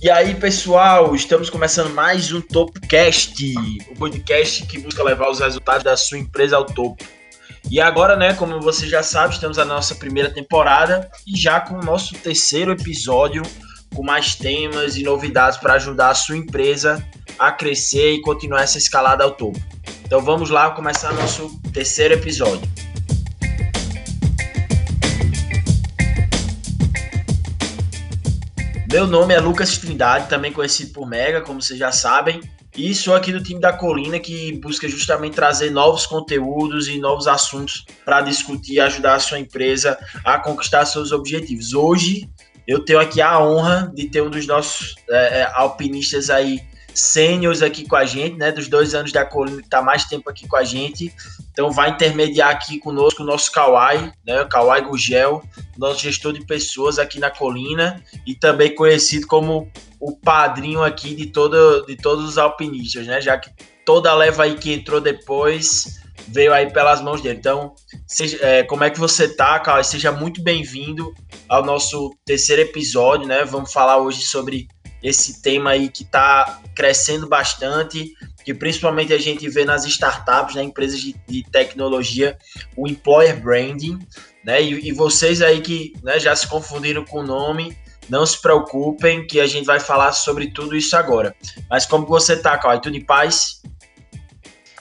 E aí, pessoal, estamos começando mais um Topcast, o podcast que busca levar os resultados da sua empresa ao topo. E agora, né, como você já sabe, estamos na nossa primeira temporada e já com o nosso terceiro episódio, com mais temas e novidades para ajudar a sua empresa a crescer e continuar essa escalada ao topo. Então vamos lá começar nosso terceiro episódio. Meu nome é Lucas Trindade, também conhecido por Mega, como vocês já sabem, e sou aqui do time da Colina que busca justamente trazer novos conteúdos e novos assuntos para discutir e ajudar a sua empresa a conquistar seus objetivos. Hoje eu tenho aqui a honra de ter um dos nossos é, é alpinistas aí sêniores aqui com a gente, né? Dos dois anos da Colina que está mais tempo aqui com a gente. Então vai intermediar aqui conosco o nosso Kawai, né? Kawai Gugel, nosso gestor de pessoas aqui na Colina e também conhecido como o padrinho aqui de, todo, de todos os alpinistas, né? Já que toda a leva aí que entrou depois veio aí pelas mãos dele. Então, seja, é, como é que você tá, Kawai? Seja muito bem-vindo ao nosso terceiro episódio, né? Vamos falar hoje sobre esse tema aí que está crescendo bastante, que principalmente a gente vê nas startups, né, empresas de, de tecnologia, o employer branding, né, e, e vocês aí que né, já se confundiram com o nome, não se preocupem que a gente vai falar sobre tudo isso agora. Mas como você tá, Cauê? Tudo em paz?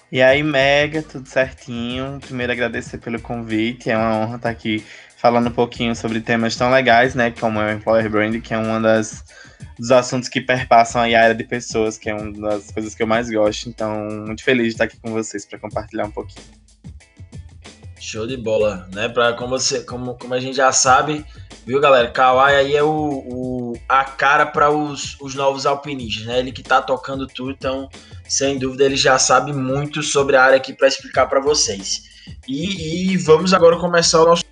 E aí, Mega, tudo certinho. Primeiro agradecer pelo convite, é uma honra estar aqui falando um pouquinho sobre temas tão legais, né, como é o Employer Branding, que é uma das dos assuntos que perpassam a área de pessoas, que é uma das coisas que eu mais gosto. Então, muito feliz de estar aqui com vocês para compartilhar um pouquinho. Show de bola, né? Para como você, como, como a gente já sabe, viu, galera? Kawai aí é o, o a cara para os, os novos alpinistas, né? Ele que tá tocando tudo, então, sem dúvida, ele já sabe muito sobre a área aqui para explicar para vocês. E, e vamos agora começar o nosso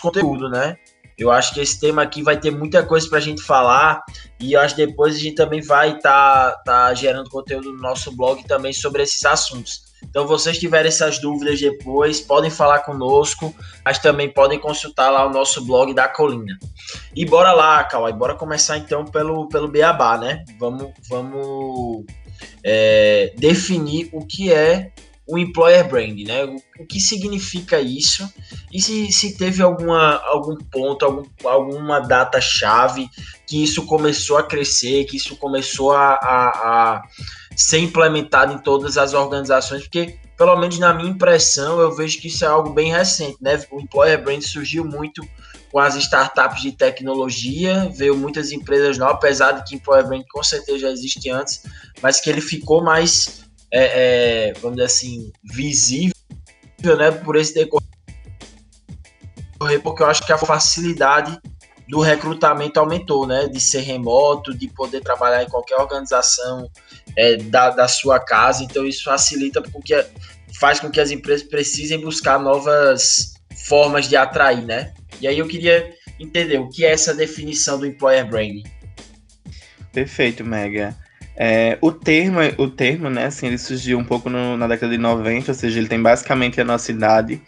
conteúdo, né? Eu acho que esse tema aqui vai ter muita coisa para a gente falar e acho que depois a gente também vai estar tá, tá gerando conteúdo no nosso blog também sobre esses assuntos. Então, vocês tiverem essas dúvidas depois, podem falar conosco, mas também podem consultar lá o nosso blog da Colina. E bora lá, Kawai, bora começar então pelo, pelo Beabá, né? Vamos, vamos é, definir o que é o employer brand, né? O, o, que significa isso? E se, se teve alguma, algum ponto, algum, alguma data chave que isso começou a crescer, que isso começou a, a, a ser implementado em todas as organizações, porque pelo menos na minha impressão eu vejo que isso é algo bem recente, né? O employer brand surgiu muito com as startups de tecnologia, veio muitas empresas novas, apesar de que employer brand com certeza já existe antes, mas que ele ficou mais é, é, vamos dizer assim, visível, né, por esse decorrer, porque eu acho que a facilidade do recrutamento aumentou, né, de ser remoto, de poder trabalhar em qualquer organização é, da, da sua casa, então isso facilita porque faz com que as empresas precisem buscar novas formas de atrair, né? E aí eu queria entender o que é essa definição do employer branding. Perfeito, Mega. É, o termo, o termo, né, assim, ele surgiu um pouco no, na década de 90, ou seja, ele tem basicamente a nossa idade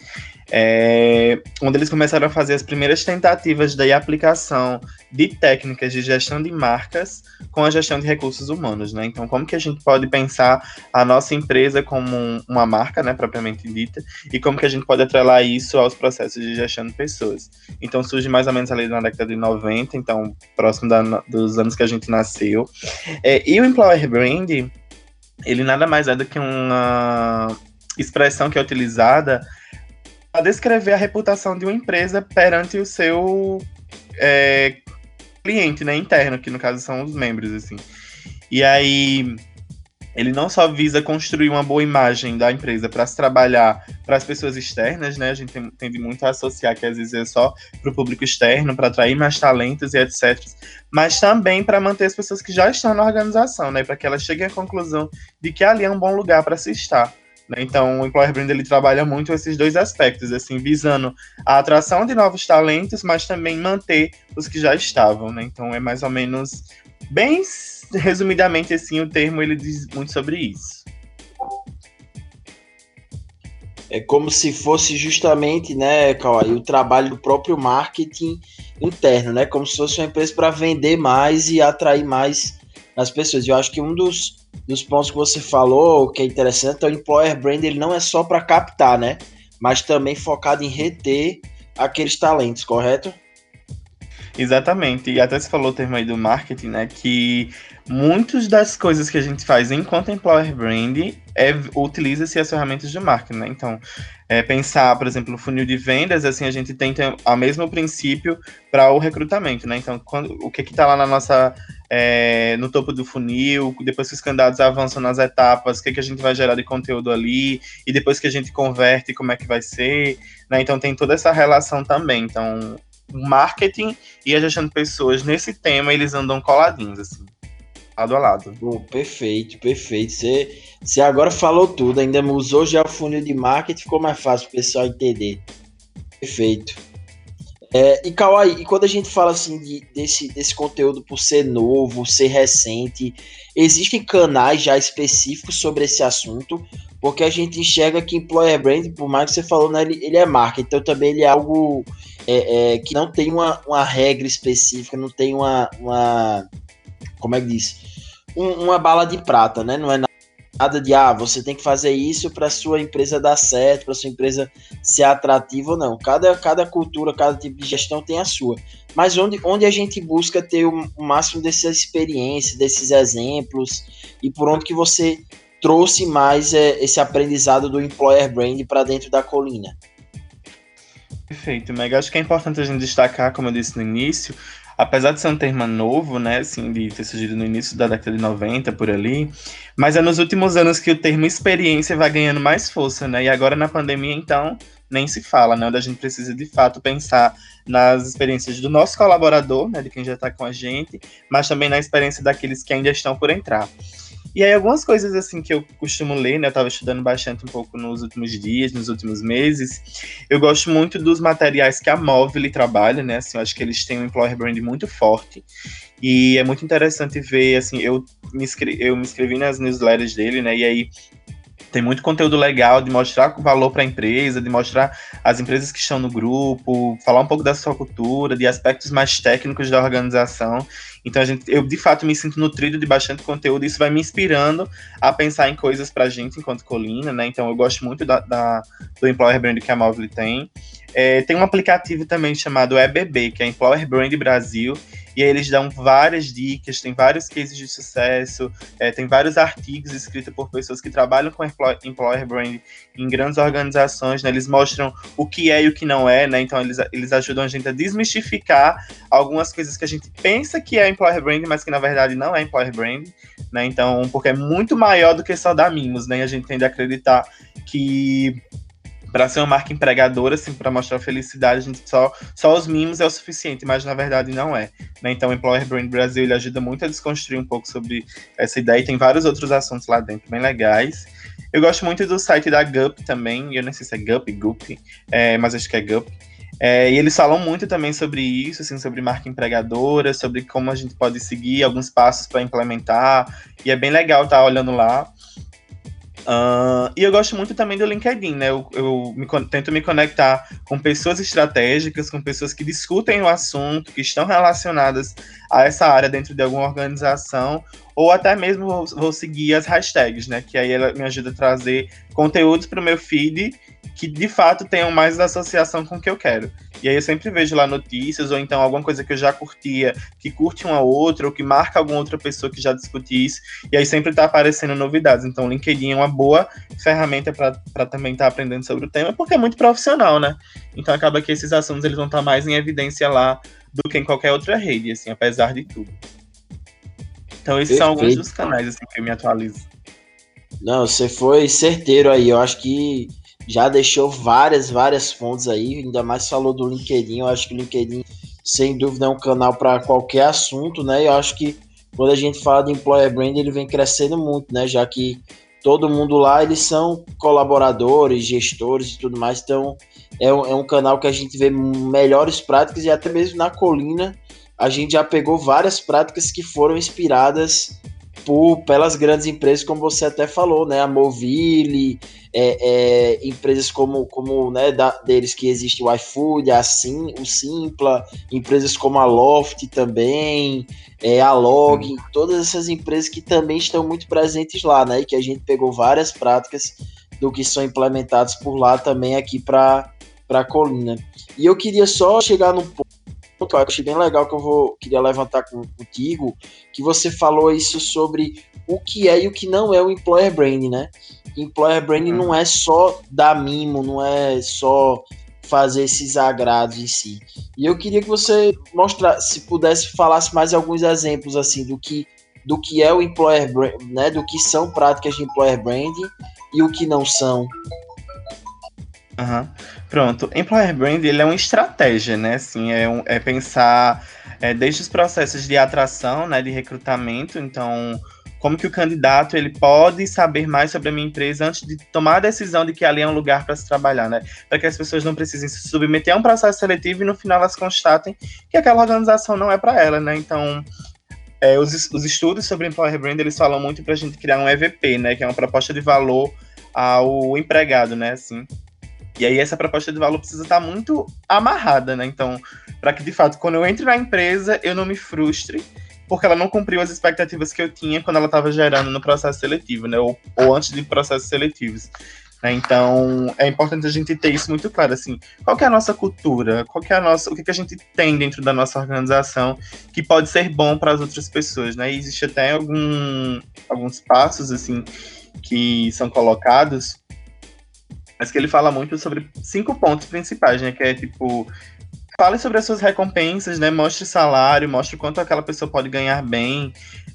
é, onde eles começaram a fazer as primeiras tentativas da aplicação de técnicas de gestão de marcas com a gestão de recursos humanos, né? Então, como que a gente pode pensar a nossa empresa como uma marca, né, propriamente dita, e como que a gente pode atrelar isso aos processos de gestão de pessoas? Então, surge mais ou menos ali na década de 90, então, próximo da, dos anos que a gente nasceu. É, e o Employer Brand, ele nada mais é do que uma expressão que é utilizada a descrever a reputação de uma empresa perante o seu é, cliente, né, interno, que no caso são os membros, assim. E aí ele não só visa construir uma boa imagem da empresa para se trabalhar para as pessoas externas, né? A gente tende muito a associar que às vezes é só para o público externo, para atrair mais talentos e etc. Mas também para manter as pessoas que já estão na organização, né? Para que elas cheguem à conclusão de que ali é um bom lugar para se estar. Né? Então, o Employer Brand ele trabalha muito esses dois aspectos, assim, visando a atração de novos talentos, mas também manter os que já estavam, né? Então, é mais ou menos bem resumidamente assim, o termo ele diz muito sobre isso. é como se fosse justamente, né, Kawai, o trabalho do próprio marketing interno, né? Como se fosse uma empresa para vender mais e atrair mais as pessoas. Eu acho que um dos, dos pontos que você falou que é interessante é o employer brand, ele não é só para captar, né? Mas também focado em reter aqueles talentos, correto? Exatamente. E até você falou o termo aí do marketing, né? Que muitas das coisas que a gente faz enquanto employer brand é, utiliza-se as ferramentas de marketing, né? Então, é, pensar, por exemplo, no funil de vendas, assim, a gente tem o mesmo princípio para o recrutamento, né? Então, quando, o que está lá na nossa é, no topo do funil, depois que os candidatos avançam nas etapas, o que, que a gente vai gerar de conteúdo ali, e depois que a gente converte, como é que vai ser, né? Então tem toda essa relação também. Então, marketing e a gestão de pessoas nesse tema, eles andam coladinhos, assim lado a lado. Pô, perfeito, perfeito. Você, você agora falou tudo, ainda usou já o funil de marketing, ficou mais fácil o pessoal entender. Perfeito. É, e Kawai, e quando a gente fala assim de, desse, desse conteúdo por ser novo, ser recente, existem canais já específicos sobre esse assunto, porque a gente enxerga que employer brand, por mais que você falou, né, ele, ele é marca, então também ele é algo é, é, que não tem uma, uma regra específica, não tem uma, uma como é que diz? um, uma bala de prata, né? Não é nada de ah, você tem que fazer isso para sua empresa dar certo, para sua empresa ser atrativa ou não. Cada, cada cultura, cada tipo de gestão tem a sua. Mas onde, onde a gente busca ter o, o máximo dessa experiência, desses exemplos e por onde que você trouxe mais é, esse aprendizado do employer brand para dentro da colina? Perfeito, Mega. Acho que é importante a gente destacar, como eu disse no início, apesar de ser um termo novo, né, assim, de ter surgido no início da década de 90, por ali, mas é nos últimos anos que o termo experiência vai ganhando mais força, né, e agora na pandemia, então, nem se fala, né, onde a gente precisa, de fato, pensar nas experiências do nosso colaborador, né, de quem já está com a gente, mas também na experiência daqueles que ainda estão por entrar. E aí, algumas coisas assim que eu costumo ler, né? Eu estava estudando bastante um pouco nos últimos dias, nos últimos meses. Eu gosto muito dos materiais que a Móvel trabalha, né? Assim, eu acho que eles têm um employer brand muito forte. E é muito interessante ver, assim, eu me, inscrevi, eu me inscrevi nas newsletters dele, né? E aí tem muito conteúdo legal de mostrar o valor para a empresa, de mostrar as empresas que estão no grupo, falar um pouco da sua cultura, de aspectos mais técnicos da organização. Então a gente, eu de fato me sinto nutrido de bastante conteúdo, isso vai me inspirando a pensar em coisas para a gente enquanto colina, né? Então eu gosto muito da, da do Employer Brand que a Móvel tem. É, tem um aplicativo também chamado EBB, que é Employer Brand Brasil, e aí eles dão várias dicas, tem vários cases de sucesso, é, tem vários artigos escritos por pessoas que trabalham com employer brand em grandes organizações, né? Eles mostram o que é e o que não é, né? Então eles, eles ajudam a gente a desmistificar algumas coisas que a gente pensa que é employer brand, mas que na verdade não é employer brand, né? Então, porque é muito maior do que só dar mimos, né? A gente tende a acreditar que para ser uma marca empregadora, assim, para mostrar felicidade, a gente só, só os mimos é o suficiente, mas na verdade não é. Né? Então, o Employer Brand Brasil ele ajuda muito a desconstruir um pouco sobre essa ideia e tem vários outros assuntos lá dentro bem legais. Eu gosto muito do site da Gup também, eu não sei se é Gup, Gup, é, mas acho que é Gup. É, e eles falam muito também sobre isso, assim, sobre marca empregadora, sobre como a gente pode seguir alguns passos para implementar. E é bem legal estar tá olhando lá. Uh, e eu gosto muito também do LinkedIn, né? Eu, eu me, tento me conectar com pessoas estratégicas, com pessoas que discutem o assunto, que estão relacionadas a essa área dentro de alguma organização, ou até mesmo vou, vou seguir as hashtags, né? Que aí ela me ajuda a trazer conteúdos para o meu feed que de fato tenham mais associação com o que eu quero. E aí eu sempre vejo lá notícias, ou então alguma coisa que eu já curtia, que curte uma outra, ou que marca alguma outra pessoa que já discutiu isso, e aí sempre está aparecendo novidades. Então o LinkedIn é uma boa ferramenta para também estar tá aprendendo sobre o tema, porque é muito profissional, né? Então acaba que esses assuntos eles vão estar tá mais em evidência lá do que em qualquer outra rede, assim, apesar de tudo. Então esses Perfeito. são alguns dos canais assim, que eu me atualizo. Não, você foi certeiro aí. Eu acho que já deixou várias, várias fontes aí, ainda mais falou do LinkedIn. Eu acho que o LinkedIn, sem dúvida, é um canal para qualquer assunto, né? Eu acho que quando a gente fala de employer brand, ele vem crescendo muito, né? Já que todo mundo lá, eles são colaboradores, gestores e tudo mais. Então, é um, é um canal que a gente vê melhores práticas e até mesmo na colina a gente já pegou várias práticas que foram inspiradas por, pelas grandes empresas, como você até falou, né? A Movile, é, é, empresas como, como né, da, deles que existe o iFood, a Sim, o Simpla, empresas como a Loft também, é, a Log, Sim. todas essas empresas que também estão muito presentes lá, né? E que a gente pegou várias práticas do que são implementados por lá também aqui para a colina. E eu queria só chegar num ponto que eu achei bem legal que eu vou queria levantar com, contigo, que você falou isso sobre o que é e o que não é o employer branding, né? Employer branding uhum. não é só dar mimo, não é só fazer esses agrados em si. E eu queria que você mostrasse, se pudesse falasse mais alguns exemplos assim do que do que é o employer brand, né, do que são práticas de employer branding e o que não são. Uhum. Pronto, employer brand ele é uma estratégia, né? Assim, é, um, é pensar é, desde os processos de atração, né, de recrutamento. Então, como que o candidato ele pode saber mais sobre a minha empresa antes de tomar a decisão de que ali é um lugar para se trabalhar, né? Para que as pessoas não precisem se submeter a um processo seletivo e no final elas constatem que aquela organização não é para ela, né? Então, é, os, os estudos sobre employer brand eles falam muito para a gente criar um EVP, né? Que é uma proposta de valor ao empregado, né? Assim, e aí essa proposta de valor precisa estar muito amarrada, né? Então, para que de fato, quando eu entre na empresa, eu não me frustre, porque ela não cumpriu as expectativas que eu tinha quando ela estava gerando no processo seletivo, né? Ou, ou antes de processos seletivos. Né? Então, é importante a gente ter isso muito claro, assim, qual é a nossa cultura, qual é a nossa, o que, que a gente tem dentro da nossa organização que pode ser bom para as outras pessoas, né? E existe até algum, alguns passos, assim, que são colocados mas que ele fala muito sobre cinco pontos principais, né? Que é tipo fale sobre as suas recompensas, né? Mostre salário, mostre quanto aquela pessoa pode ganhar bem,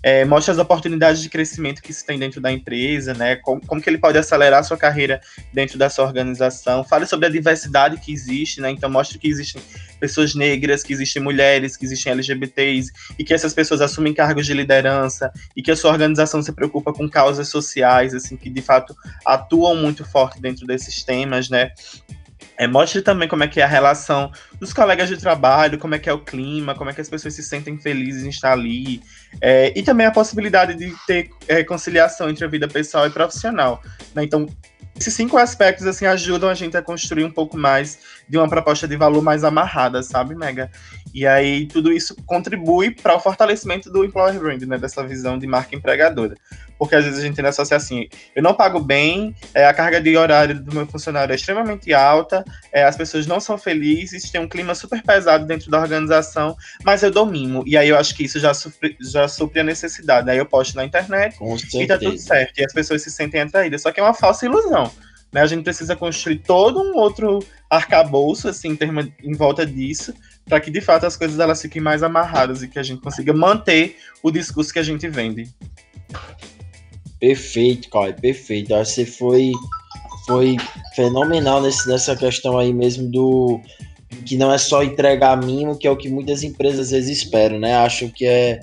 é, mostre as oportunidades de crescimento que se tem dentro da empresa, né? Como, como que ele pode acelerar a sua carreira dentro da sua organização. Fale sobre a diversidade que existe, né? Então mostre que existem pessoas negras, que existem mulheres, que existem LGBTs e que essas pessoas assumem cargos de liderança e que a sua organização se preocupa com causas sociais, assim, que de fato atuam muito forte dentro desses temas, né? É, mostre também como é que é a relação dos colegas de trabalho, como é que é o clima, como é que as pessoas se sentem felizes em estar ali. É, e também a possibilidade de ter é, entre a vida pessoal e profissional. Né? Então, esses cinco aspectos assim ajudam a gente a construir um pouco mais de uma proposta de valor mais amarrada, sabe, Mega? E aí tudo isso contribui para o fortalecimento do employer brand, né, dessa visão de marca empregadora. Porque às vezes a gente tem associa assim, eu não pago bem, é, a carga de horário do meu funcionário é extremamente alta, é, as pessoas não são felizes, tem um clima super pesado dentro da organização, mas eu dou mimo. E aí eu acho que isso já, supre, já supre a necessidade. Aí eu posto na internet e tá tudo certo. E as pessoas se sentem atraídas. Só que é uma falsa ilusão. Né? A gente precisa construir todo um outro arcabouço assim, em, termo, em volta disso, para que de fato as coisas elas fiquem mais amarradas e que a gente consiga manter o discurso que a gente vende. Perfeito, Caio, perfeito. Acho que você foi, foi fenomenal nesse, nessa questão aí mesmo do que não é só entregar mimo, que é o que muitas empresas às vezes esperam, né? Acho que é,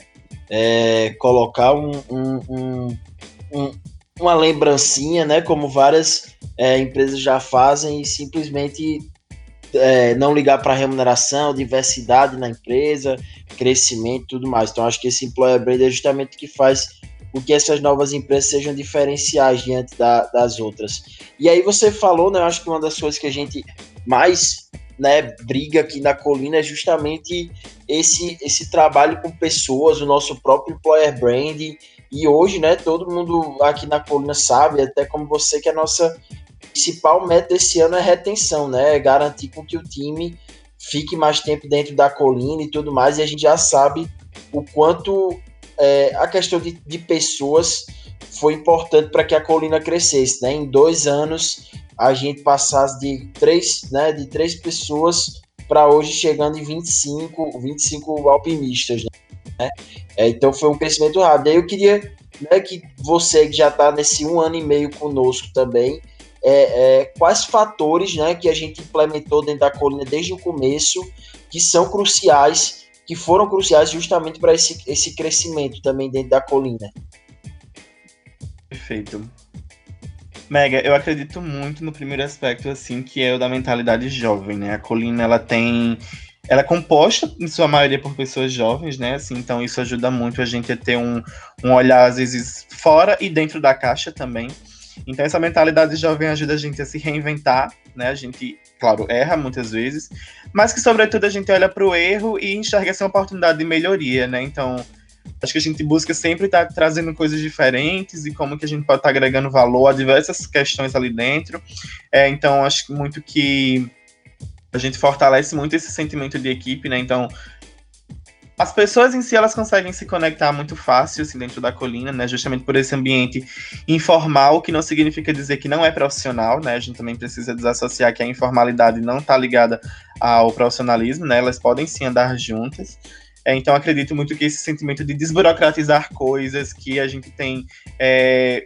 é colocar um, um, um, uma lembrancinha, né? Como várias é, empresas já fazem e simplesmente é, não ligar para remuneração, diversidade na empresa, crescimento e tudo mais. Então, acho que esse employer brand é justamente o que faz com que essas novas empresas sejam diferenciais diante da, das outras. E aí você falou, né? Eu acho que uma das coisas que a gente mais né, briga aqui na colina é justamente esse, esse trabalho com pessoas, o nosso próprio employer brand. E hoje, né, todo mundo aqui na colina sabe, até como você, que a nossa principal meta esse ano é retenção, né? É garantir com que o time fique mais tempo dentro da colina e tudo mais. E a gente já sabe o quanto é, a questão de, de pessoas foi importante para que a colina crescesse, né? Em dois anos a gente passasse de três, né, de três pessoas para hoje chegando em 25, 25 alpinistas, né? É, então foi um crescimento rápido. Aí eu queria né, que você que já está nesse um ano e meio conosco também, é, é, quais fatores né, que a gente implementou dentro da colina desde o começo que são cruciais que foram cruciais justamente para esse, esse crescimento também dentro da colina. Perfeito. Mega, eu acredito muito no primeiro aspecto, assim, que é o da mentalidade jovem, né? A colina, ela tem ela é composta, em sua maioria, por pessoas jovens, né? Assim, então isso ajuda muito a gente a ter um, um olhar, às vezes, fora e dentro da caixa também. Então essa mentalidade jovem ajuda a gente a se reinventar, né? A gente, claro, erra muitas vezes, mas que sobretudo a gente olha para o erro e enxerga essa oportunidade de melhoria, né? Então acho que a gente busca sempre estar tá trazendo coisas diferentes e como que a gente pode estar tá agregando valor a diversas questões ali dentro. É, então acho muito que a gente fortalece muito esse sentimento de equipe, né? Então, as pessoas em si elas conseguem se conectar muito fácil assim, dentro da colina, né? Justamente por esse ambiente informal, que não significa dizer que não é profissional, né? A gente também precisa desassociar que a informalidade não está ligada ao profissionalismo, né? Elas podem sim andar juntas. É, então acredito muito que esse sentimento de desburocratizar coisas, que a gente tem é,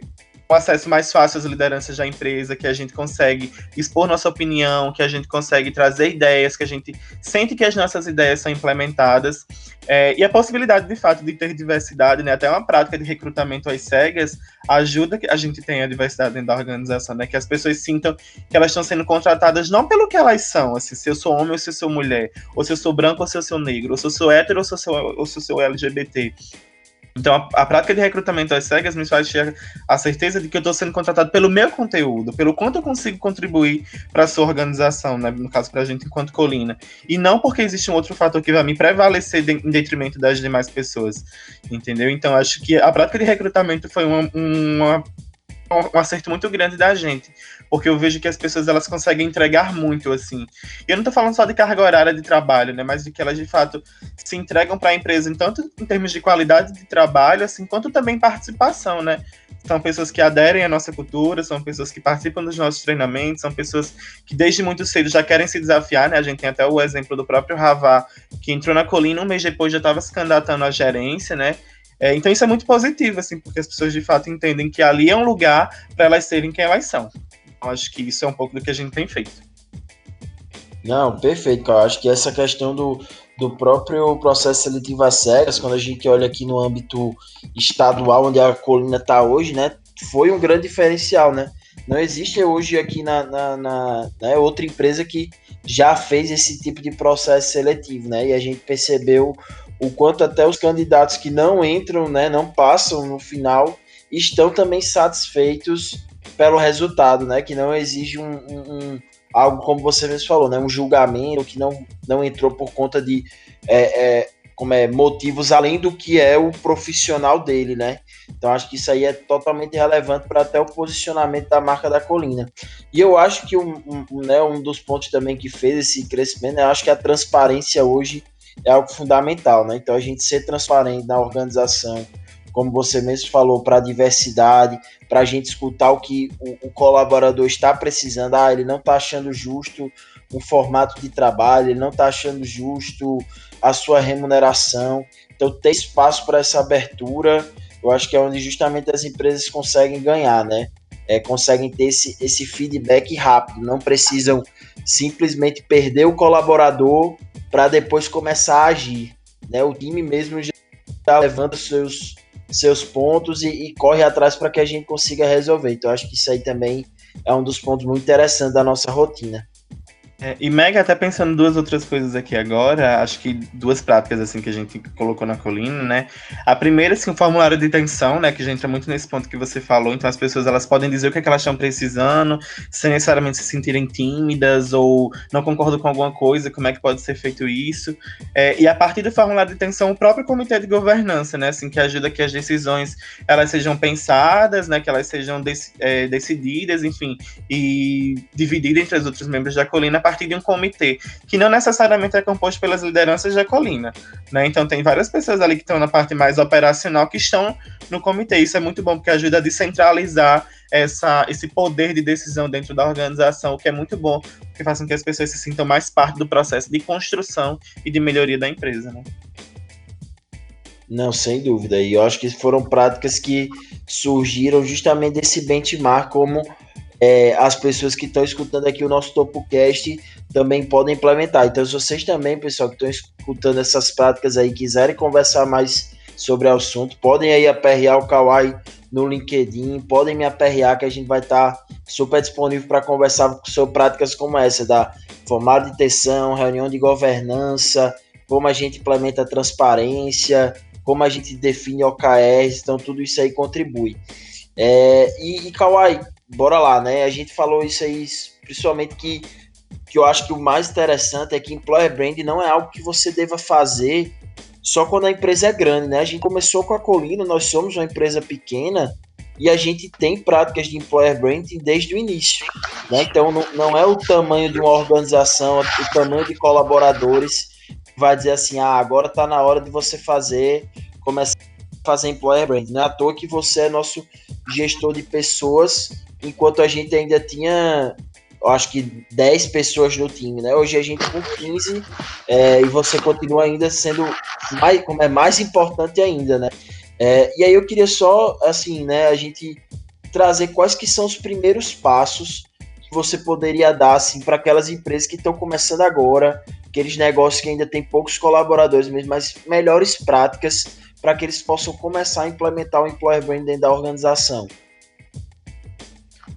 um acesso mais fácil às lideranças da empresa, que a gente consegue expor nossa opinião, que a gente consegue trazer ideias, que a gente sente que as nossas ideias são implementadas. É, e a possibilidade, de fato, de ter diversidade, né, até uma prática de recrutamento às cegas, ajuda que a gente tenha diversidade dentro da organização, né, que as pessoas sintam que elas estão sendo contratadas não pelo que elas são, assim, se eu sou homem ou se eu sou mulher, ou se eu sou branco ou se eu sou negro, ou se eu sou hétero ou se eu sou, ou se eu sou LGBT, então, a, a, prática de recrutamento às cegas me faz ter a certeza de que eu estou sendo contratado pelo meu conteúdo, pelo quanto eu consigo contribuir para a sua organização, né? no caso, para a gente enquanto colina. E não porque existe um outro fator que vai me prevalecer de, em detrimento das demais pessoas, entendeu? Então, acho que a prática de recrutamento foi uma, uma um acerto muito grande da gente, porque eu vejo que as pessoas elas conseguem entregar muito assim. E eu não estou falando só de carga horária de trabalho, né, mas de que elas de fato se entregam para a empresa, tanto em termos de qualidade de trabalho, assim, quanto também participação, né? São pessoas que aderem à nossa cultura, são pessoas que participam dos nossos treinamentos, são pessoas que desde muito cedo já querem se desafiar, né? A gente tem até o exemplo do próprio Ravá, que entrou na colina um mês depois já estava se candidatando à gerência, né? É, então isso é muito positivo, assim, porque as pessoas de fato entendem que ali é um lugar para elas serem quem elas são. Então, acho que isso é um pouco do que a gente tem feito. Não, perfeito, cara. Acho que essa questão do, do próprio processo seletivo às cegas, quando a gente olha aqui no âmbito estadual, onde a colina está hoje, né, foi um grande diferencial, né? Não existe hoje aqui na, na, na né, outra empresa que já fez esse tipo de processo seletivo, né? E a gente percebeu o quanto até os candidatos que não entram, né, não passam no final, estão também satisfeitos pelo resultado, né, que não exige um, um, um algo como você mesmo falou, né, um julgamento que não, não entrou por conta de é, é, como é motivos além do que é o profissional dele, né? Então acho que isso aí é totalmente relevante para até o posicionamento da marca da Colina. E eu acho que um, um, né, um dos pontos também que fez esse crescimento, né, eu acho que a transparência hoje é algo fundamental, né? Então a gente ser transparente na organização, como você mesmo falou, para a diversidade, para a gente escutar o que o, o, colaborador está precisando. Ah, ele não está achando justo o formato de trabalho, ele não está achando justo a sua remuneração. Então ter espaço para essa abertura, eu acho que é onde justamente as empresas conseguem ganhar, né? É, conseguem ter esse, esse feedback rápido, não precisam simplesmente perder o colaborador para depois começar a agir. Né? O time mesmo já tá levando seus, seus pontos e, e corre atrás para que a gente consiga resolver. Então, acho que isso aí também é um dos pontos muito interessantes da nossa rotina. É, e Mega, até pensando duas outras coisas aqui agora, acho que duas práticas assim que a gente colocou na colina, né? A primeira, assim, o formulário de intenção, né? Que já entra muito nesse ponto que você falou. Então as pessoas elas podem dizer o que, é que elas estão precisando, sem necessariamente se sentirem tímidas ou não concordam com alguma coisa, como é que pode ser feito isso. É, e a partir do formulário de intenção, o próprio comitê de governança, né? Assim, que ajuda que as decisões elas sejam pensadas, né? Que elas sejam dec é, decididas, enfim, e divididas entre os outros membros da colina partir de um comitê, que não necessariamente é composto pelas lideranças da colina. Né? Então tem várias pessoas ali que estão na parte mais operacional que estão no comitê. Isso é muito bom porque ajuda a descentralizar essa, esse poder de decisão dentro da organização, o que é muito bom, porque faz com que as pessoas se sintam mais parte do processo de construção e de melhoria da empresa. Né? Não, sem dúvida. E eu acho que foram práticas que surgiram justamente desse benchmark como é, as pessoas que estão escutando aqui o nosso TopoCast também podem implementar. Então, se vocês também, pessoal, que estão escutando essas práticas aí, quiserem conversar mais sobre o assunto, podem aí aperrear o Kawai no LinkedIn, podem me aperrear que a gente vai estar tá super disponível para conversar sobre práticas como essa, da formada de tensão, reunião de governança, como a gente implementa a transparência, como a gente define OKRs, então tudo isso aí contribui. É, e, e Kawai, bora lá, né? A gente falou isso aí, principalmente que, que eu acho que o mais interessante é que employer brand não é algo que você deva fazer só quando a empresa é grande, né? A gente começou com a Colina, nós somos uma empresa pequena e a gente tem práticas de employer branding desde o início, né? Então não, não é o tamanho de uma organização, o tamanho de colaboradores vai dizer assim, ah, agora está na hora de você fazer, começar a fazer employer branding. Não é à toa que você é nosso gestor de pessoas, enquanto a gente ainda tinha acho que 10 pessoas no time, né? Hoje a gente com 15 é, e você continua ainda sendo mais, como é mais importante ainda, né? É, e aí eu queria só, assim, né, a gente trazer quais que são os primeiros passos que você poderia dar, assim, para aquelas empresas que estão começando agora, aqueles negócios que ainda tem poucos colaboradores mesmo, mas melhores práticas para que eles possam começar a implementar o Employer Brand dentro da organização.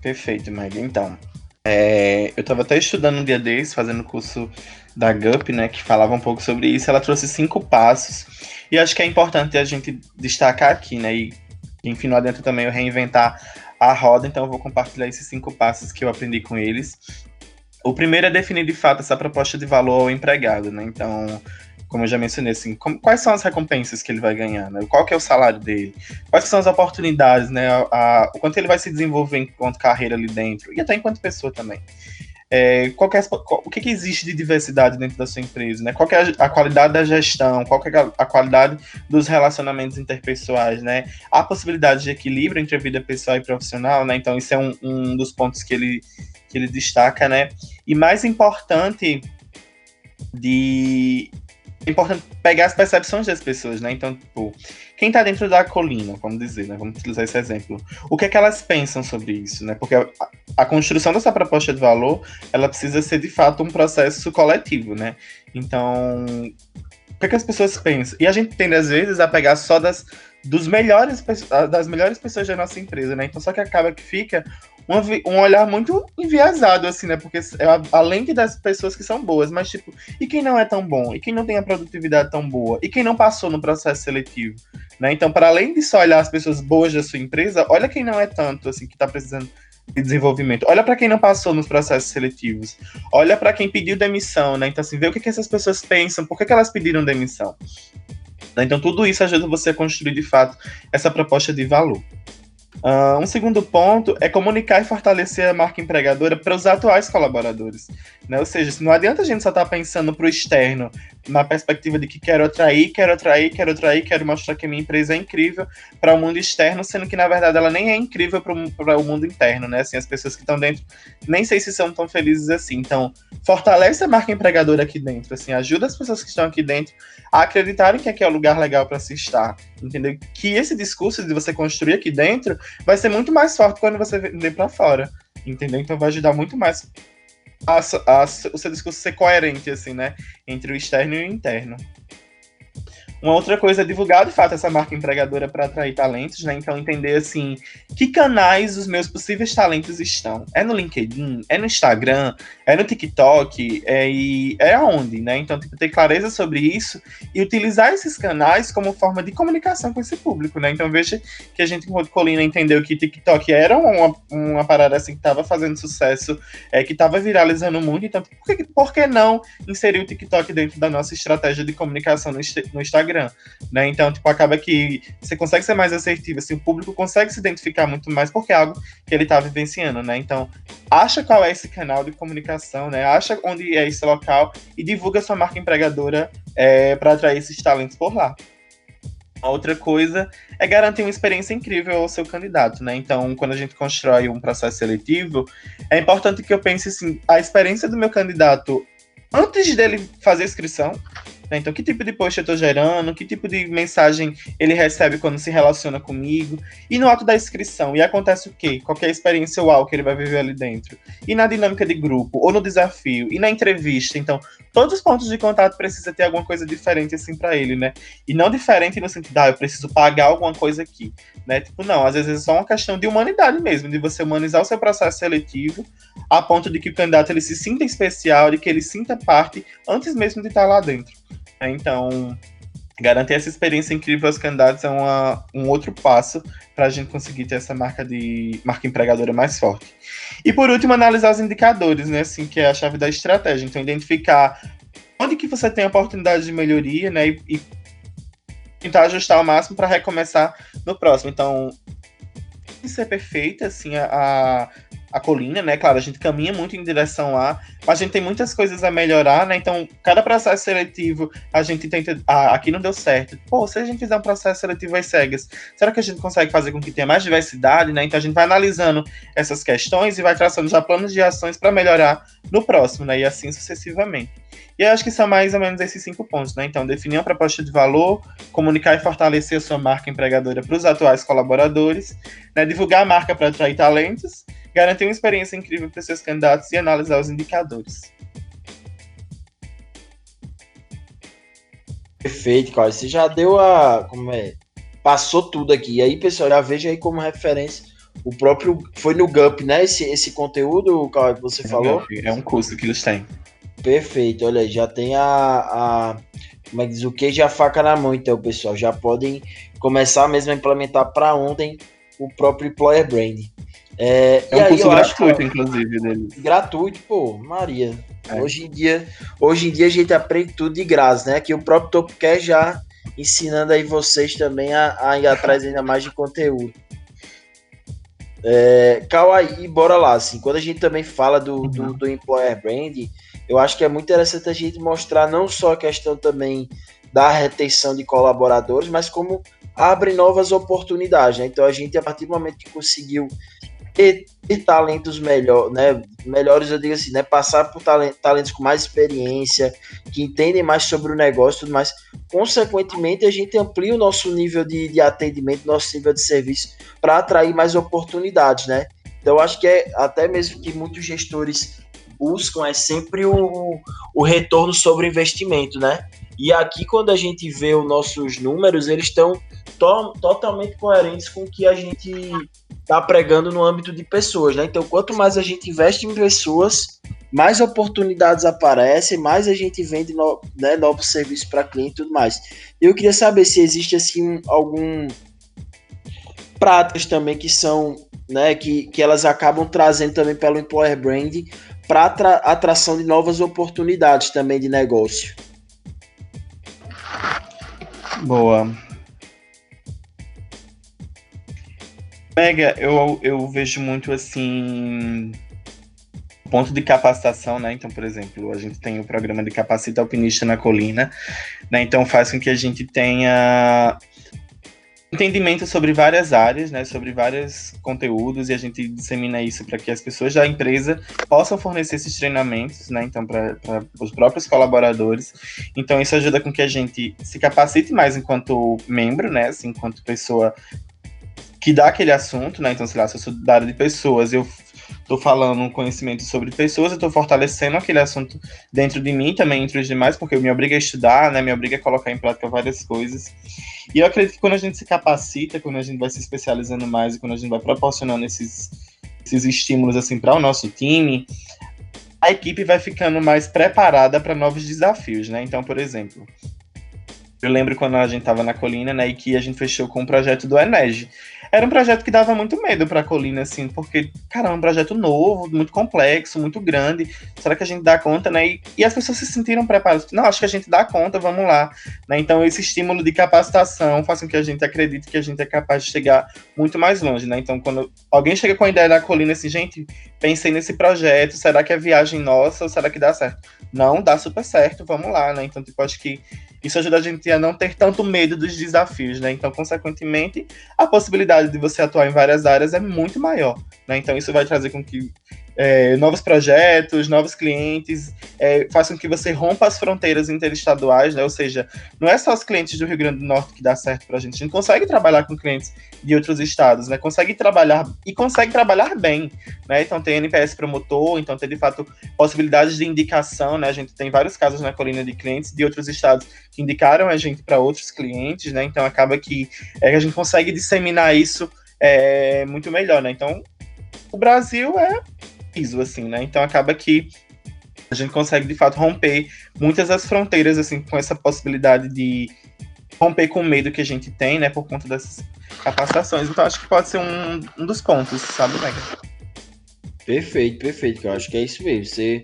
Perfeito, Meg. Então, é, eu estava até estudando um dia desses, fazendo curso da GUP, né, que falava um pouco sobre isso. Ela trouxe cinco passos, e acho que é importante a gente destacar aqui, né, e enfim, não adianta também eu reinventar a roda, então eu vou compartilhar esses cinco passos que eu aprendi com eles. O primeiro é definir de fato essa proposta de valor ao empregado, né? Então, como eu já mencionei, assim, como, quais são as recompensas que ele vai ganhar, né? Qual que é o salário dele? Quais são as oportunidades, né? A, a, o quanto ele vai se desenvolver enquanto carreira ali dentro e até enquanto pessoa também. É, qual é, qual, o que, que, existe de diversidade dentro da sua empresa, né? Qual é a, a, qualidade da gestão, qual é a, a, qualidade dos relacionamentos interpessoais, né? Há possibilidade de equilíbrio entre a vida pessoal e profissional, né? Então isso é um, um dos pontos que ele, que ele destaca, né? E mais importante de é importante pegar as percepções das pessoas, né? Então, tipo, quem tá dentro da colina, vamos dizer, né? Vamos utilizar esse exemplo. O que é que elas pensam sobre isso, né? Porque a, a construção dessa proposta de valor, ela precisa ser, de fato, um processo coletivo, né? Então, o que é que as pessoas pensam? E a gente tende, às vezes, a pegar só das, dos melhores, das melhores pessoas da nossa empresa, né? Então, só que acaba que fica um, um olhar muito enviesado, assim, né? Porque é, além das pessoas que são boas, mas tipo, e quem não é tão bom? E quem não tem a produtividade tão boa? E quem não passou no processo seletivo? Né? Então, para além de só olhar as pessoas boas da sua empresa, olha quem não é tanto, assim, que está precisando de desenvolvimento. Olha para quem não passou nos processos seletivos. Olha para quem pediu demissão, né? Então, assim, vê o que, que essas pessoas pensam, por que, que elas pediram demissão. Então, tudo isso ajuda você a construir, de fato, essa proposta de valor. Uh, um segundo ponto é comunicar e fortalecer a marca empregadora para os atuais colaboradores. Né? Ou seja, não adianta a gente só estar tá pensando para o externo, na perspectiva de que quero atrair, quero atrair, quero atrair, quero mostrar que a minha empresa é incrível para o mundo externo, sendo que na verdade ela nem é incrível para o mundo interno. Né? Assim, as pessoas que estão dentro nem sei se são tão felizes assim. Então, fortalece a marca empregadora aqui dentro, assim, ajuda as pessoas que estão aqui dentro a acreditarem que aqui é o lugar legal para se estar. Entendeu? Que esse discurso de você construir aqui dentro vai ser muito mais forte quando você vender para fora, entendeu? Então vai ajudar muito mais a, a, o seu discurso ser coerente, assim, né? Entre o externo e o interno. Uma outra coisa é divulgar de fato essa marca empregadora para atrair talentos, né? Então entender assim, que canais os meus possíveis talentos estão. É no LinkedIn, é no Instagram, é no TikTok, é, e é aonde, né? Então tipo, ter clareza sobre isso e utilizar esses canais como forma de comunicação com esse público, né? Então veja que a gente, enquanto Colina, entendeu que TikTok era uma, uma parada assim que estava fazendo sucesso, é, que estava viralizando muito, então por que, por que não inserir o TikTok dentro da nossa estratégia de comunicação no, no Instagram? Instagram, né? Então, tipo, acaba que você consegue ser mais assertivo, assim, o público consegue se identificar muito mais porque é algo que ele está vivenciando, né? Então, acha qual é esse canal de comunicação, né? Acha onde é esse local e divulga sua marca empregadora é, para atrair esses talentos por lá. outra coisa é garantir uma experiência incrível ao seu candidato, né? Então, quando a gente constrói um processo seletivo, é importante que eu pense assim, a experiência do meu candidato antes dele fazer a inscrição, Né? Então, que tipo de post eu estou gerando, que tipo de mensagem ele recebe quando se relaciona comigo. E no ato da inscrição, e acontece o quê? Qual é a experiência uau que ele vai viver ali dentro? E na dinâmica de grupo, ou no desafio, e na entrevista. Então, todos os pontos de contato precisa ter alguma coisa diferente assim para ele, né? E não diferente no sentido, ah, eu preciso pagar alguma coisa aqui, né? Tipo, não, às vezes é só uma questão de humanidade mesmo, de você humanizar o seu processo seletivo a ponto de que o candidato ele se sinta especial, de que ele sinta parte antes mesmo de estar lá dentro. Então, garantir essa experiência incrível aos candidatos é uma, um outro passo para a gente conseguir ter essa marca de marca empregadora mais forte. E por último, analisar os indicadores, né? Assim, que é a chave da estratégia. Então, identificar onde que você tem oportunidade de melhoria, né? E, e tentar ajustar ao máximo para recomeçar no próximo. Então, ser perfeita, assim, a colina, né? Claro, a gente caminha muito em direção lá, mas a gente tem muitas coisas a melhorar, né? Então, cada processo seletivo a gente tenta. Ah, aqui não deu certo. Pô, se a gente fizer um processo seletivo às cegas, será que a gente consegue fazer com que tenha mais diversidade, né? Então a gente vai analisando essas questões e vai traçando já planos de ações para melhorar no próximo, né? E assim sucessivamente. E eu acho que são mais ou menos esses cinco pontos, né? Então, definir uma proposta de valor, comunicar e fortalecer a sua marca empregadora para os atuais colaboradores, né? divulgar a marca para atrair talentos garantir uma experiência incrível para seus candidatos e analisar os indicadores. Perfeito, Cláudio. Você já deu a. Como é? Passou tudo aqui. E aí, pessoal, já veja aí como referência. O próprio. Foi no GUP, né? Esse, esse conteúdo, Cláudio, que você é falou? é um curso que eles têm. Perfeito, olha aí, já tem a, a. Como é que diz? O queijo e a faca na mão, então, pessoal. Já podem começar mesmo a implementar para ontem o próprio Employer Brand. É, é um curso gratuito, acho, inclusive, deles. Gratuito, pô, Maria. É. Hoje, em dia, hoje em dia a gente aprende tudo de graça, né? Que o próprio Topo quer já ensinando aí vocês também a, a ir atrás ainda mais de conteúdo. É, Kawaii, bora lá. Assim, quando a gente também fala do, do, uhum. do Employer Brand, eu acho que é muito interessante a gente mostrar não só a questão também da retenção de colaboradores, mas como abre novas oportunidades. Né? Então a gente, a partir do momento que conseguiu ter talentos melhor, né, melhores, eu digo assim, né, passar por talent, talentos com mais experiência, que entendem mais sobre o negócio, tudo mais. Consequentemente, a gente amplia o nosso nível de, de atendimento, nosso nível de serviço, para atrair mais oportunidades, né? Então, acho que é até mesmo que muitos gestores buscam é sempre o, o retorno sobre investimento, né? E aqui, quando a gente vê os nossos números, eles estão to totalmente coerentes com o que a gente está pregando no âmbito de pessoas, né? Então, quanto mais a gente investe em pessoas, mais oportunidades aparecem, mais a gente vende no, né, novos serviços para cliente e tudo mais. Eu queria saber se existe assim algum práticas também que são, né, que, que elas acabam trazendo também pelo employer brand para atra atração de novas oportunidades também de negócio. Boa. Mega, eu, eu vejo muito assim. Ponto de capacitação, né? Então, por exemplo, a gente tem o programa de Capacita Alpinista na Colina, né? Então faz com que a gente tenha entendimento sobre várias áreas, né, sobre vários conteúdos e a gente dissemina isso para que as pessoas da empresa possam fornecer esses treinamentos, né, então para os próprios colaboradores. Então isso ajuda com que a gente se capacite mais enquanto membro, né, assim, enquanto pessoa que dá aquele assunto, né? Então, sei lá, se eu sou da área de pessoas, eu estou falando um conhecimento sobre pessoas, eu estou fortalecendo aquele assunto dentro de mim também, entre os demais, porque me obriga a estudar, né? Me obriga a colocar em prática várias coisas. E eu acredito que quando a gente se capacita, quando a gente vai se especializando mais e quando a gente vai proporcionando esses, esses estímulos assim para o nosso time, a equipe vai ficando mais preparada para novos desafios, né? Então, por exemplo, eu lembro quando a gente estava na colina, né, e que a gente fechou com o projeto do Enege era um projeto que dava muito medo para a colina, assim, porque, cara, é um projeto novo, muito complexo, muito grande. Será que a gente dá conta, né? E, e as pessoas se sentiram preparadas. Não, acho que a gente dá conta, vamos lá. Né? Então, esse estímulo de capacitação faz com que a gente acredite que a gente é capaz de chegar muito mais longe, né? Então, quando alguém chega com a ideia da colina, assim, gente, pensei nesse projeto, será que é viagem nossa ou será que dá certo? Não, dá super certo, vamos lá, né? Então, tipo, acho que isso ajuda a gente a não ter tanto medo dos desafios, né? Então, consequentemente, a possibilidade de você atuar em várias áreas é muito maior, né? Então, isso vai trazer com que é, novos projetos, novos clientes, é, faz com que você rompa as fronteiras interestaduais, né? Ou seja, não é só os clientes do Rio Grande do Norte que dá certo para a gente, a gente consegue trabalhar com clientes de outros estados, né? Consegue trabalhar e consegue trabalhar bem, né? Então tem NPS promotor, então tem de fato possibilidades de indicação, né? A gente tem vários casos na colina de clientes de outros estados que indicaram a gente para outros clientes, né? Então acaba que é, a gente consegue disseminar isso é, muito melhor, né? Então o Brasil é piso, assim, né? Então acaba que a gente consegue de fato romper muitas das fronteiras, assim, com essa possibilidade de romper com o medo que a gente tem, né, por conta dessas capacitações. Então acho que pode ser um, um dos pontos, sabe, Mega? Perfeito, perfeito, eu acho que é isso mesmo. Você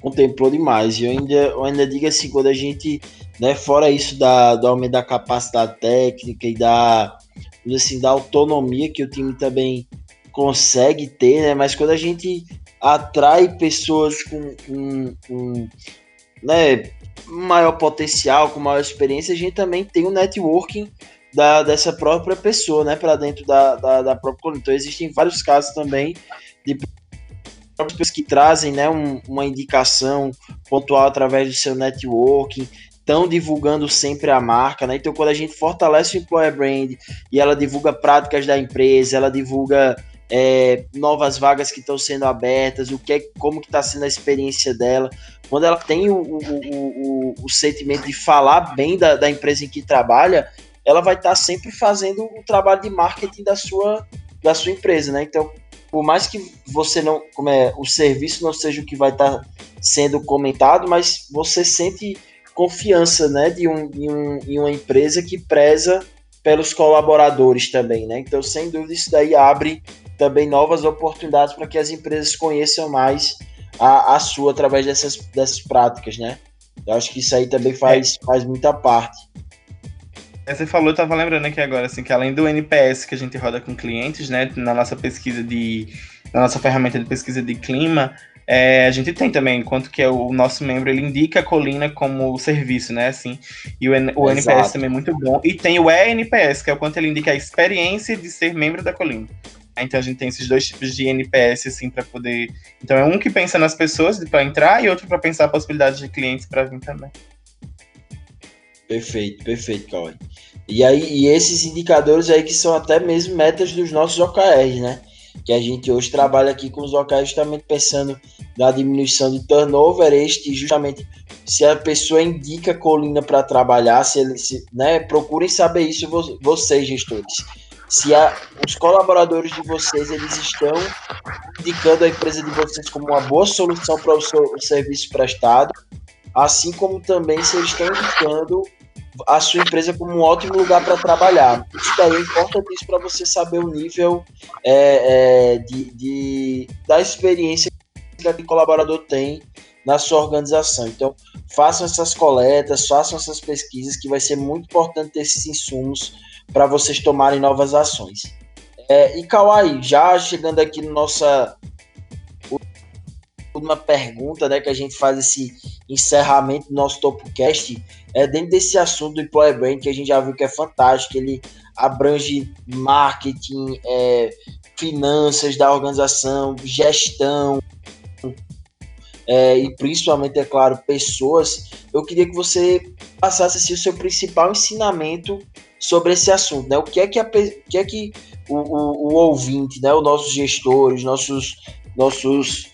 contemplou demais. E eu ainda, eu ainda digo assim, quando a gente, né, fora isso da, do aumento da capacidade técnica e da, assim, da autonomia que o time também consegue ter, né? Mas quando a gente atrai pessoas com, com, com né, maior potencial, com maior experiência, a gente também tem o um networking da, dessa própria pessoa, né, para dentro da, da, da própria Então existem vários casos também de pessoas que trazem, né, um, uma indicação pontual através do seu networking, estão divulgando sempre a marca, né? Então quando a gente fortalece o employer brand e ela divulga práticas da empresa, ela divulga é, novas vagas que estão sendo abertas, o que é, como que está sendo a experiência dela. Quando ela tem o, o, o, o sentimento de falar bem da, da, empresa em que trabalha, ela vai estar tá sempre fazendo o trabalho de marketing da sua, da sua empresa, né? Então, por mais que você não, como é, o serviço não seja o que vai estar tá sendo comentado, mas você sente confiança, né, de, um, de, um, de uma empresa que preza pelos colaboradores também, né? Então, sem dúvida, isso daí abre também novas oportunidades para que as empresas conheçam mais a, a sua através dessas, dessas práticas, né? Eu acho que isso aí também faz, é. faz muita parte. É, você falou, eu tava lembrando aqui agora, assim, que além do NPS que a gente roda com clientes, né, na nossa pesquisa de, na nossa ferramenta de pesquisa de clima, é, a gente tem também, enquanto que é o nosso membro, ele indica a colina como serviço, né, assim, e o, o NPS também é muito bom, e tem o ENPS, que é o quanto ele indica a experiência de ser membro da colina. Então a gente tem esses dois tipos de NPS assim para poder. Então é um que pensa nas pessoas para entrar e outro para pensar a possibilidade de clientes para vir também. Perfeito, perfeito, Cauê. E aí e esses indicadores aí que são até mesmo metas dos nossos OKRs, né? Que a gente hoje trabalha aqui com os OKRs justamente pensando na diminuição de turnover, este justamente se a pessoa indica colina para trabalhar, se ele se, né, procurem saber isso vocês gestores se a, os colaboradores de vocês eles estão indicando a empresa de vocês como uma boa solução para o seu o serviço prestado, assim como também se eles estão indicando a sua empresa como um ótimo lugar para trabalhar. Isso daí é importante para você saber o nível é, é, de, de, da experiência que aquele colaborador tem na sua organização. Então, façam essas coletas, façam essas pesquisas, que vai ser muito importante ter esses insumos para vocês tomarem novas ações. É, e Kawai, já chegando aqui na no nossa última pergunta, né, que a gente faz esse encerramento do nosso Topocast, é dentro desse assunto do Employer Brand, que a gente já viu que é fantástico, ele abrange marketing, é, finanças da organização, gestão, é, e principalmente, é claro, pessoas, eu queria que você passasse assim, o seu principal ensinamento sobre esse assunto, né? O que é que, a, que, é que o, o, o ouvinte, né? Os nossos gestores, nossos, nossos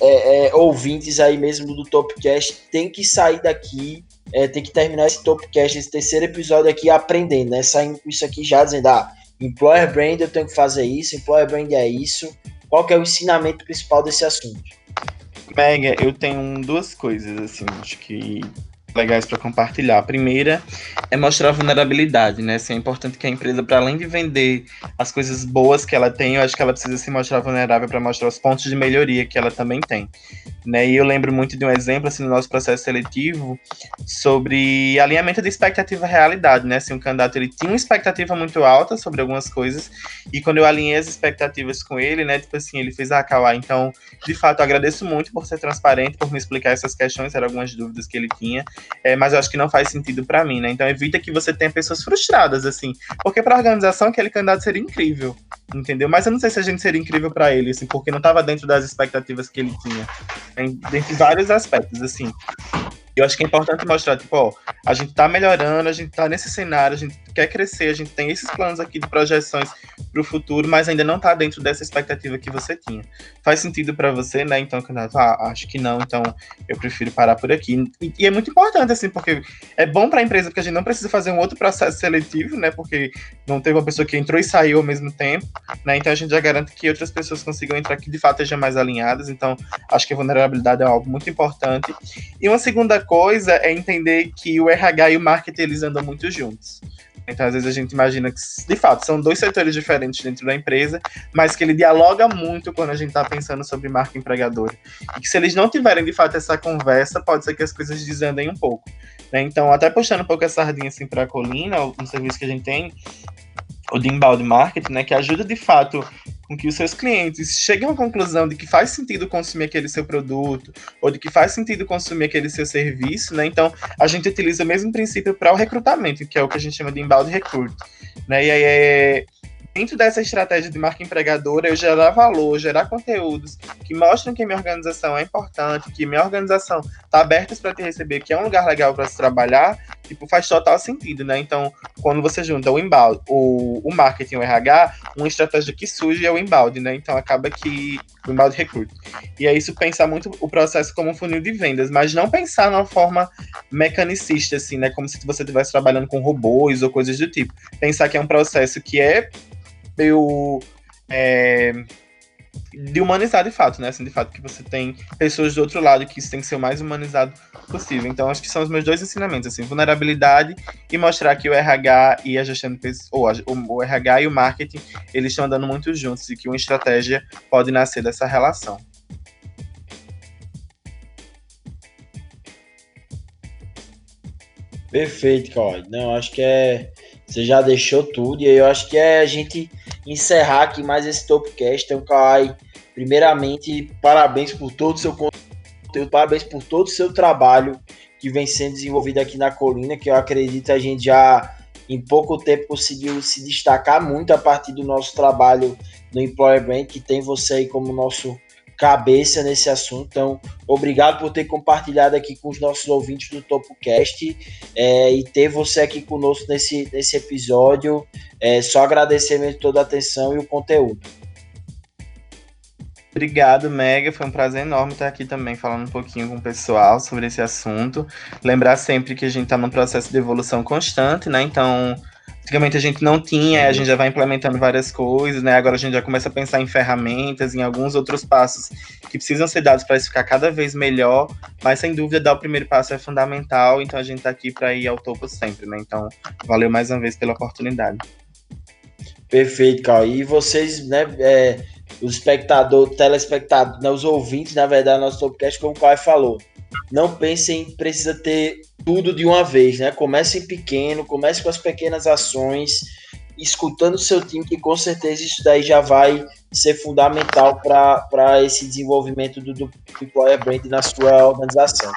é, é, ouvintes aí mesmo do Topcast tem que sair daqui, é, tem que terminar esse Topcast, esse terceiro episódio aqui aprendendo, né? Saindo com isso aqui já dizendo, ah, Employer Brand eu tenho que fazer isso, Employer Brand é isso. Qual que é o ensinamento principal desse assunto? Mega, eu tenho duas coisas, assim, acho que legais para compartilhar. A primeira é mostrar a vulnerabilidade, né? Assim, é importante que a empresa, para além de vender as coisas boas que ela tem, eu acho que ela precisa se mostrar vulnerável para mostrar os pontos de melhoria que ela também tem. Né? E eu lembro muito de um exemplo assim, no nosso processo seletivo sobre alinhamento de expectativa e realidade, né? Assim, um candidato ele tinha uma expectativa muito alta sobre algumas coisas e quando eu alinhei as expectativas com ele, né? Tipo assim, ele fez, ah, Kawai, então, de fato, agradeço muito por ser transparente, por me explicar essas questões, eram algumas dúvidas que ele tinha é, mas eu acho que não faz sentido para mim, né? Então evita que você tenha pessoas frustradas, assim. Porque para a organização aquele candidato seria incrível, entendeu? Mas eu não sei se a gente seria incrível para ele, assim, porque não estava dentro das expectativas que ele tinha. Dentre vários aspectos, assim. Eu acho que é importante mostrar, tipo, ó, a gente tá melhorando, a gente tá nesse cenário, a gente quer crescer, a gente tem esses planos aqui de projeções para o futuro, mas ainda não tá dentro dessa expectativa que você tinha. Faz sentido para você, né? Então, candidato, ah, acho que não, então eu prefiro parar por aqui. E, e é muito importante, assim, porque é bom para a empresa, porque a gente não precisa fazer um outro processo seletivo, né? Porque não teve uma pessoa que entrou e saiu ao mesmo tempo, né? Então a gente já garante que outras pessoas consigam entrar que de fato estejam mais alinhadas. Então, acho que a vulnerabilidade é algo muito importante. E uma segunda coisa é entender que o RH e o marketing eles andam muito juntos. Então, às vezes, a gente imagina que, de fato, são dois setores diferentes dentro da empresa, mas que ele dialoga muito quando a gente está pensando sobre marca empregadora. E que se eles não tiverem, de fato, essa conversa, pode ser que as coisas desandem um pouco. Né? Então, até puxando um pouco essa sardinha assim, para a Colina, um serviço que a gente tem, o de inbound marketing, né, que ajuda de fato com que os seus clientes cheguem à conclusão de que faz sentido consumir aquele seu produto ou de que faz sentido consumir aquele seu serviço, né? Então, a gente utiliza o mesmo princípio para o recrutamento, que é o que a gente chama de inbound recruit, né? E aí é dentro dessa estratégia de marca empregadora, eu gerar valor, gerar conteúdos que mostram que minha organização é importante, que minha organização está aberta para te receber, que é um lugar legal para se trabalhar, tipo, faz total sentido, né? Então, quando você junta o inbound, o, o marketing, o RH, uma estratégia que surge é o inbound, né? Então, acaba que o inbound recruit. E é isso pensar muito o processo como um funil de vendas, mas não pensar numa forma mecanicista, assim, né? Como se você estivesse trabalhando com robôs ou coisas do tipo. Pensar que é um processo que é meio. É, de humanizar de fato, né? Assim, de fato, que você tem pessoas do outro lado que isso tem que ser o mais humanizado possível. Então, acho que são os meus dois ensinamentos, assim, vulnerabilidade e mostrar que o RH e a gestão de pessoas, ou o, RH e o marketing, eles estão andando muito juntos e que uma estratégia pode nascer dessa relação. Perfeito, Cauê. Não, acho que é você já deixou tudo, e aí eu acho que é a gente encerrar aqui mais esse Topcast. Então, Kawai, primeiramente, parabéns por todo o seu conteúdo, parabéns por todo o seu trabalho que vem sendo desenvolvido aqui na Colina, que eu acredito a gente já em pouco tempo conseguiu se destacar muito a partir do nosso trabalho no Employer Brand, que tem você aí como nosso cabeça nesse assunto. Então, obrigado por ter compartilhado aqui com os nossos ouvintes do TopoCast é, e ter você aqui conosco nesse, nesse episódio. É, só agradecer mesmo toda a atenção e o conteúdo. Obrigado, Mega. Foi um prazer enorme estar aqui também falando um pouquinho com o pessoal sobre esse assunto. Lembrar sempre que a gente está num processo de evolução constante, né? Então, Antigamente a gente não tinha, a gente já vai implementando várias coisas, né? Agora a gente já começa a pensar em ferramentas, em alguns outros passos que precisam ser dados para isso ficar cada vez melhor, mas sem dúvida dar o primeiro passo é fundamental, então a gente está aqui para ir ao topo sempre, né? Então, valeu mais uma vez pela oportunidade. Perfeito, Cal. E vocês, né, é, os espectadores, telespectadores, né, os ouvintes, na verdade, nosso podcast, como o Caio falou, não pensem precisa ter tudo de uma vez, né? Comece pequeno, comece com as pequenas ações, escutando o seu time, que com certeza isso daí já vai ser fundamental para esse desenvolvimento do, do Employer Brand na sua organização.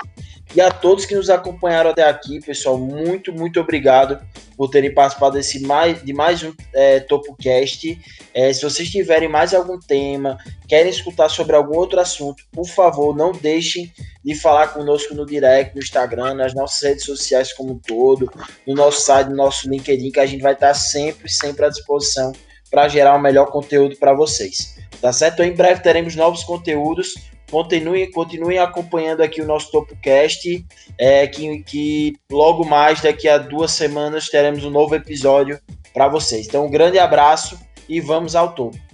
E a todos que nos acompanharam até aqui, pessoal, muito, muito obrigado por terem participado desse mais, de mais um é, TopoCast. É, se vocês tiverem mais algum tema, querem escutar sobre algum outro assunto, por favor, não deixem de falar conosco no direct, no Instagram, nas nossas redes sociais como um todo, no nosso site, no nosso LinkedIn, que a gente vai estar sempre, sempre à disposição para gerar o um melhor conteúdo para vocês. Tá certo? Em breve teremos novos conteúdos Continuem, continuem acompanhando aqui o nosso TopoCast, é, que, que logo mais, daqui a duas semanas, teremos um novo episódio para vocês. Então, um grande abraço e vamos ao topo.